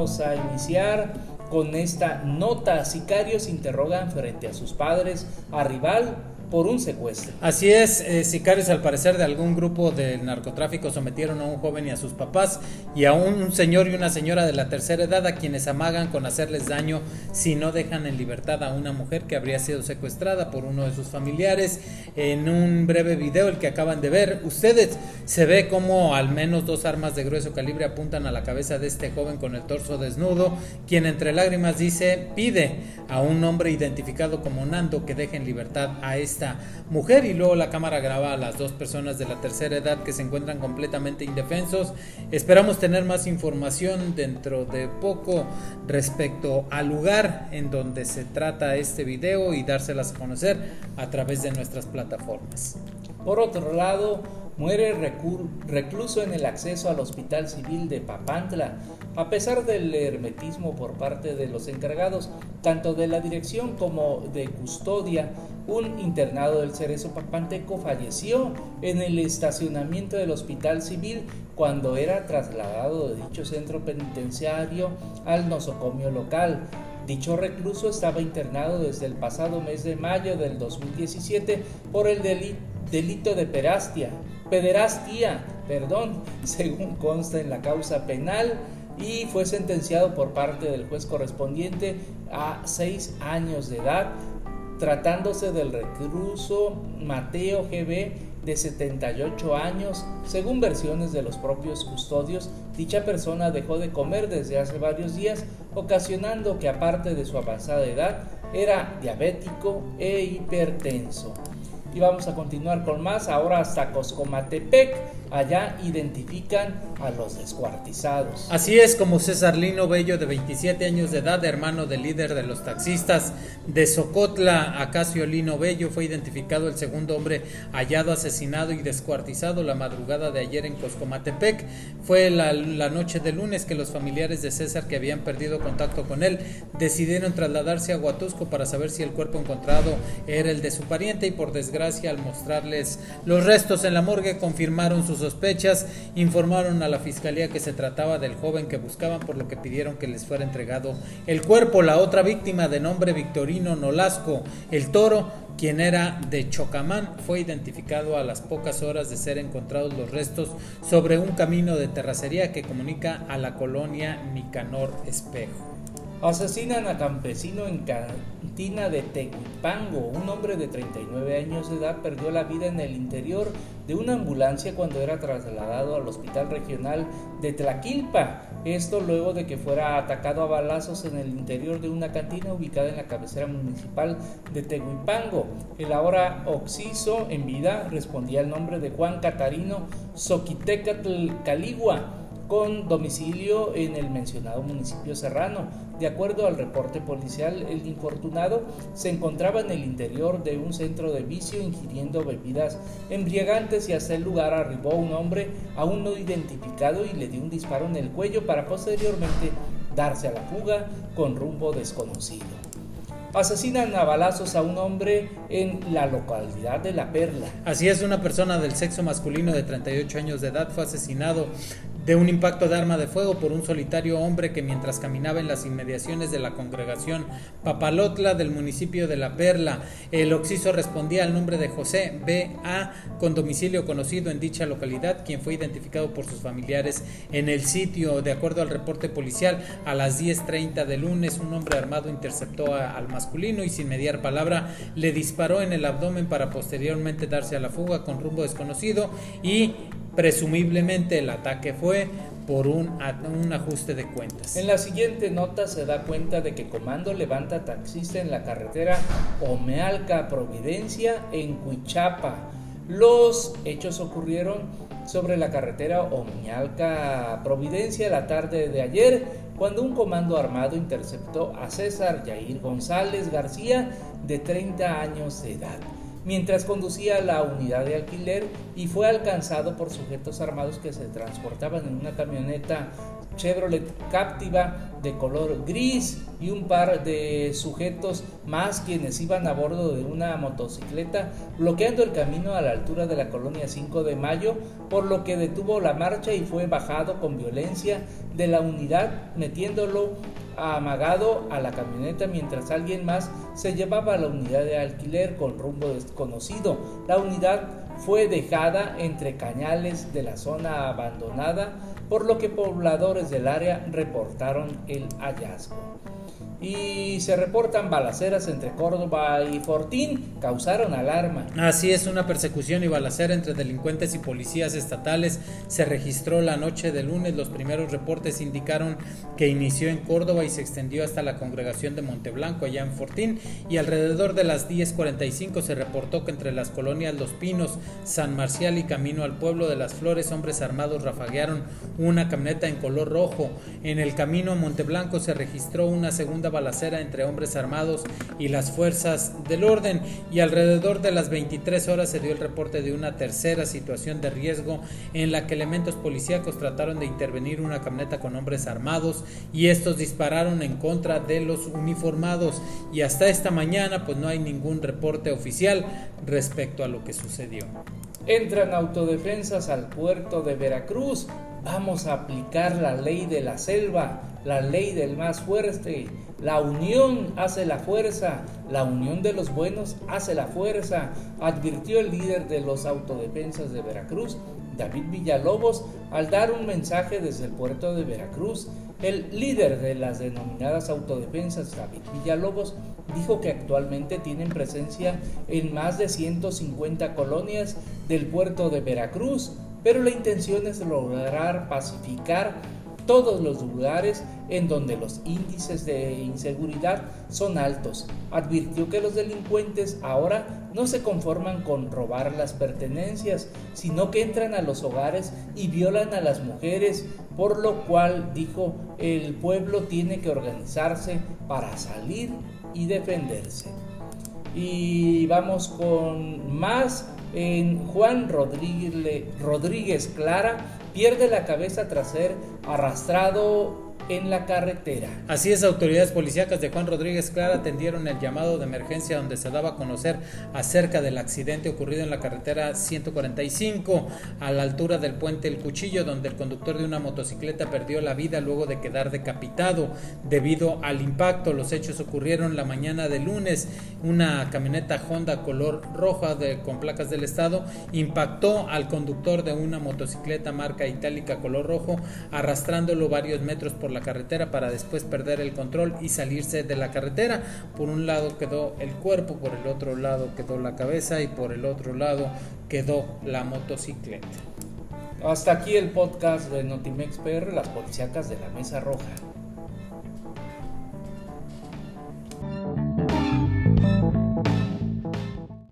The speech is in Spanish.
vamos a iniciar con esta nota. Sicarios interrogan frente a sus padres a rival por un secuestro. Así es, eh, sicarios al parecer de algún grupo de narcotráfico sometieron a un joven y a sus papás y a un señor y una señora de la tercera edad a quienes amagan con hacerles daño si no dejan en libertad a una mujer que habría sido secuestrada por uno de sus familiares. En un breve video, el que acaban de ver, ustedes se ve como al menos dos armas de grueso calibre apuntan a la cabeza de este joven con el torso desnudo, quien entre lágrimas dice, pide a un hombre identificado como Nando que deje en libertad a este mujer y luego la cámara graba a las dos personas de la tercera edad que se encuentran completamente indefensos. Esperamos tener más información dentro de poco respecto al lugar en donde se trata este video y dárselas a conocer a través de nuestras plataformas. Por otro lado, muere recluso en el acceso al Hospital Civil de Papantla, a pesar del hermetismo por parte de los encargados, tanto de la dirección como de custodia. Un internado del Cerezo Papanteco falleció en el estacionamiento del Hospital Civil cuando era trasladado de dicho centro penitenciario al nosocomio local. Dicho recluso estaba internado desde el pasado mes de mayo del 2017 por el delito de perastia, pederastia, perdón, según consta en la causa penal y fue sentenciado por parte del juez correspondiente a seis años de edad, tratándose del recluso Mateo GB de 78 años. Según versiones de los propios custodios, dicha persona dejó de comer desde hace varios días, ocasionando que aparte de su avanzada edad, era diabético e hipertenso. Y vamos a continuar con más, ahora hasta Coscomatepec, allá identifican a los descuartizados. Así es como César Lino Bello, de 27 años de edad, hermano del líder de los taxistas de Socotla, Acacio Lino Bello, fue identificado el segundo hombre hallado asesinado y descuartizado la madrugada de ayer en Coscomatepec. Fue la, la noche de lunes que los familiares de César que habían perdido contacto con él decidieron trasladarse a Huatusco para saber si el cuerpo encontrado era el de su pariente y por desgracia al mostrarles los restos en la morgue confirmaron sus sospechas, informaron a la fiscalía que se trataba del joven que buscaban por lo que pidieron que les fuera entregado el cuerpo. La otra víctima de nombre Victorino Nolasco, el toro, quien era de Chocamán, fue identificado a las pocas horas de ser encontrados los restos sobre un camino de terracería que comunica a la colonia Nicanor Espejo. Asesinan a campesino en cantina de Teguipango. Un hombre de 39 años de edad perdió la vida en el interior de una ambulancia cuando era trasladado al hospital regional de Tlaquilpa. Esto luego de que fuera atacado a balazos en el interior de una cantina ubicada en la cabecera municipal de Teguipango. El ahora Oxiso en vida respondía al nombre de Juan Catarino Soquitecatl Caligua con domicilio en el mencionado municipio serrano. De acuerdo al reporte policial, el infortunado se encontraba en el interior de un centro de vicio ingiriendo bebidas embriagantes y hasta el lugar arribó un hombre aún no identificado y le dio un disparo en el cuello para posteriormente darse a la fuga con rumbo desconocido. Asesinan a balazos a un hombre en la localidad de La Perla. Así es, una persona del sexo masculino de 38 años de edad fue asesinado de un impacto de arma de fuego por un solitario hombre que mientras caminaba en las inmediaciones de la congregación Papalotla del municipio de La Perla, el occiso respondía al nombre de José B. A. con domicilio conocido en dicha localidad, quien fue identificado por sus familiares en el sitio. De acuerdo al reporte policial, a las 10.30 de lunes un hombre armado interceptó al masculino y sin mediar palabra le disparó en el abdomen para posteriormente darse a la fuga con rumbo desconocido y Presumiblemente el ataque fue por un, ajuste de cuentas. En la siguiente nota se da cuenta de que Comando levanta taxista en la carretera Omealca Providencia en Cuichapa. Los hechos ocurrieron sobre la carretera Omealca Providencia la tarde de ayer cuando un comando armado interceptó a César Yair González García de 30 años de edad mientras conducía la unidad de alquiler y fue alcanzado por sujetos armados que se transportaban en una camioneta Chevrolet Captiva de color gris y un par de sujetos más quienes iban a bordo de una motocicleta bloqueando el camino a la altura de la colonia 5 de Mayo, por lo que detuvo la marcha y fue bajado con violencia de la unidad metiéndolo amagado a la camioneta mientras alguien más se llevaba la unidad de alquiler con rumbo desconocido. La unidad fue dejada entre cañales de la zona abandonada, por lo que pobladores del área reportaron el hallazgo y se reportan balaceras entre Córdoba y Fortín, causaron alarma. Así es, una persecución y balacera entre delincuentes y policías estatales se registró la noche de lunes. Los primeros reportes indicaron que inició en Córdoba y se extendió hasta la congregación de Monteblanco, allá en Fortín, y alrededor de las 10.45 se reportó que entre las colonias Los Pinos, San Marcial y Camino al Pueblo de las Flores, hombres armados rafaguearon una camioneta en color rojo. En el camino a Monteblanco se registró una segunda balacera entre hombres armados y las fuerzas del orden y alrededor de las 23 horas se dio el reporte de una tercera situación de riesgo en la que elementos policíacos trataron de intervenir una camioneta con hombres armados y estos dispararon en contra de los uniformados y hasta esta mañana pues no hay ningún reporte oficial respecto a lo que sucedió. Entran autodefensas al puerto de Veracruz. Vamos a aplicar la ley de la selva, la ley del más fuerte. La unión hace la fuerza, la unión de los buenos hace la fuerza, advirtió el líder de los autodefensas de Veracruz, David Villalobos, al dar un mensaje desde el puerto de Veracruz. El líder de las denominadas autodefensas, David Villalobos, dijo que actualmente tienen presencia en más de 150 colonias del puerto de Veracruz, pero la intención es lograr pacificar todos los lugares en donde los índices de inseguridad son altos. Advirtió que los delincuentes ahora no se conforman con robar las pertenencias, sino que entran a los hogares y violan a las mujeres, por lo cual dijo el pueblo tiene que organizarse para salir y defenderse. Y vamos con más en Juan Rodríguez, Rodríguez Clara pierde la cabeza tras ser arrastrado en la carretera. Así es, autoridades policíacas de Juan Rodríguez Clara atendieron el llamado de emergencia donde se daba a conocer acerca del accidente ocurrido en la carretera 145 a la altura del puente El Cuchillo, donde el conductor de una motocicleta perdió la vida luego de quedar decapitado debido al impacto. Los hechos ocurrieron la mañana de lunes. Una camioneta Honda color roja de, con placas del estado impactó al conductor de una motocicleta marca itálica color rojo, arrastrándolo varios metros por carretera para después perder el control y salirse de la carretera. Por un lado quedó el cuerpo, por el otro lado quedó la cabeza y por el otro lado quedó la motocicleta. Hasta aquí el podcast de Notimex PR, las policíacas de la Mesa Roja.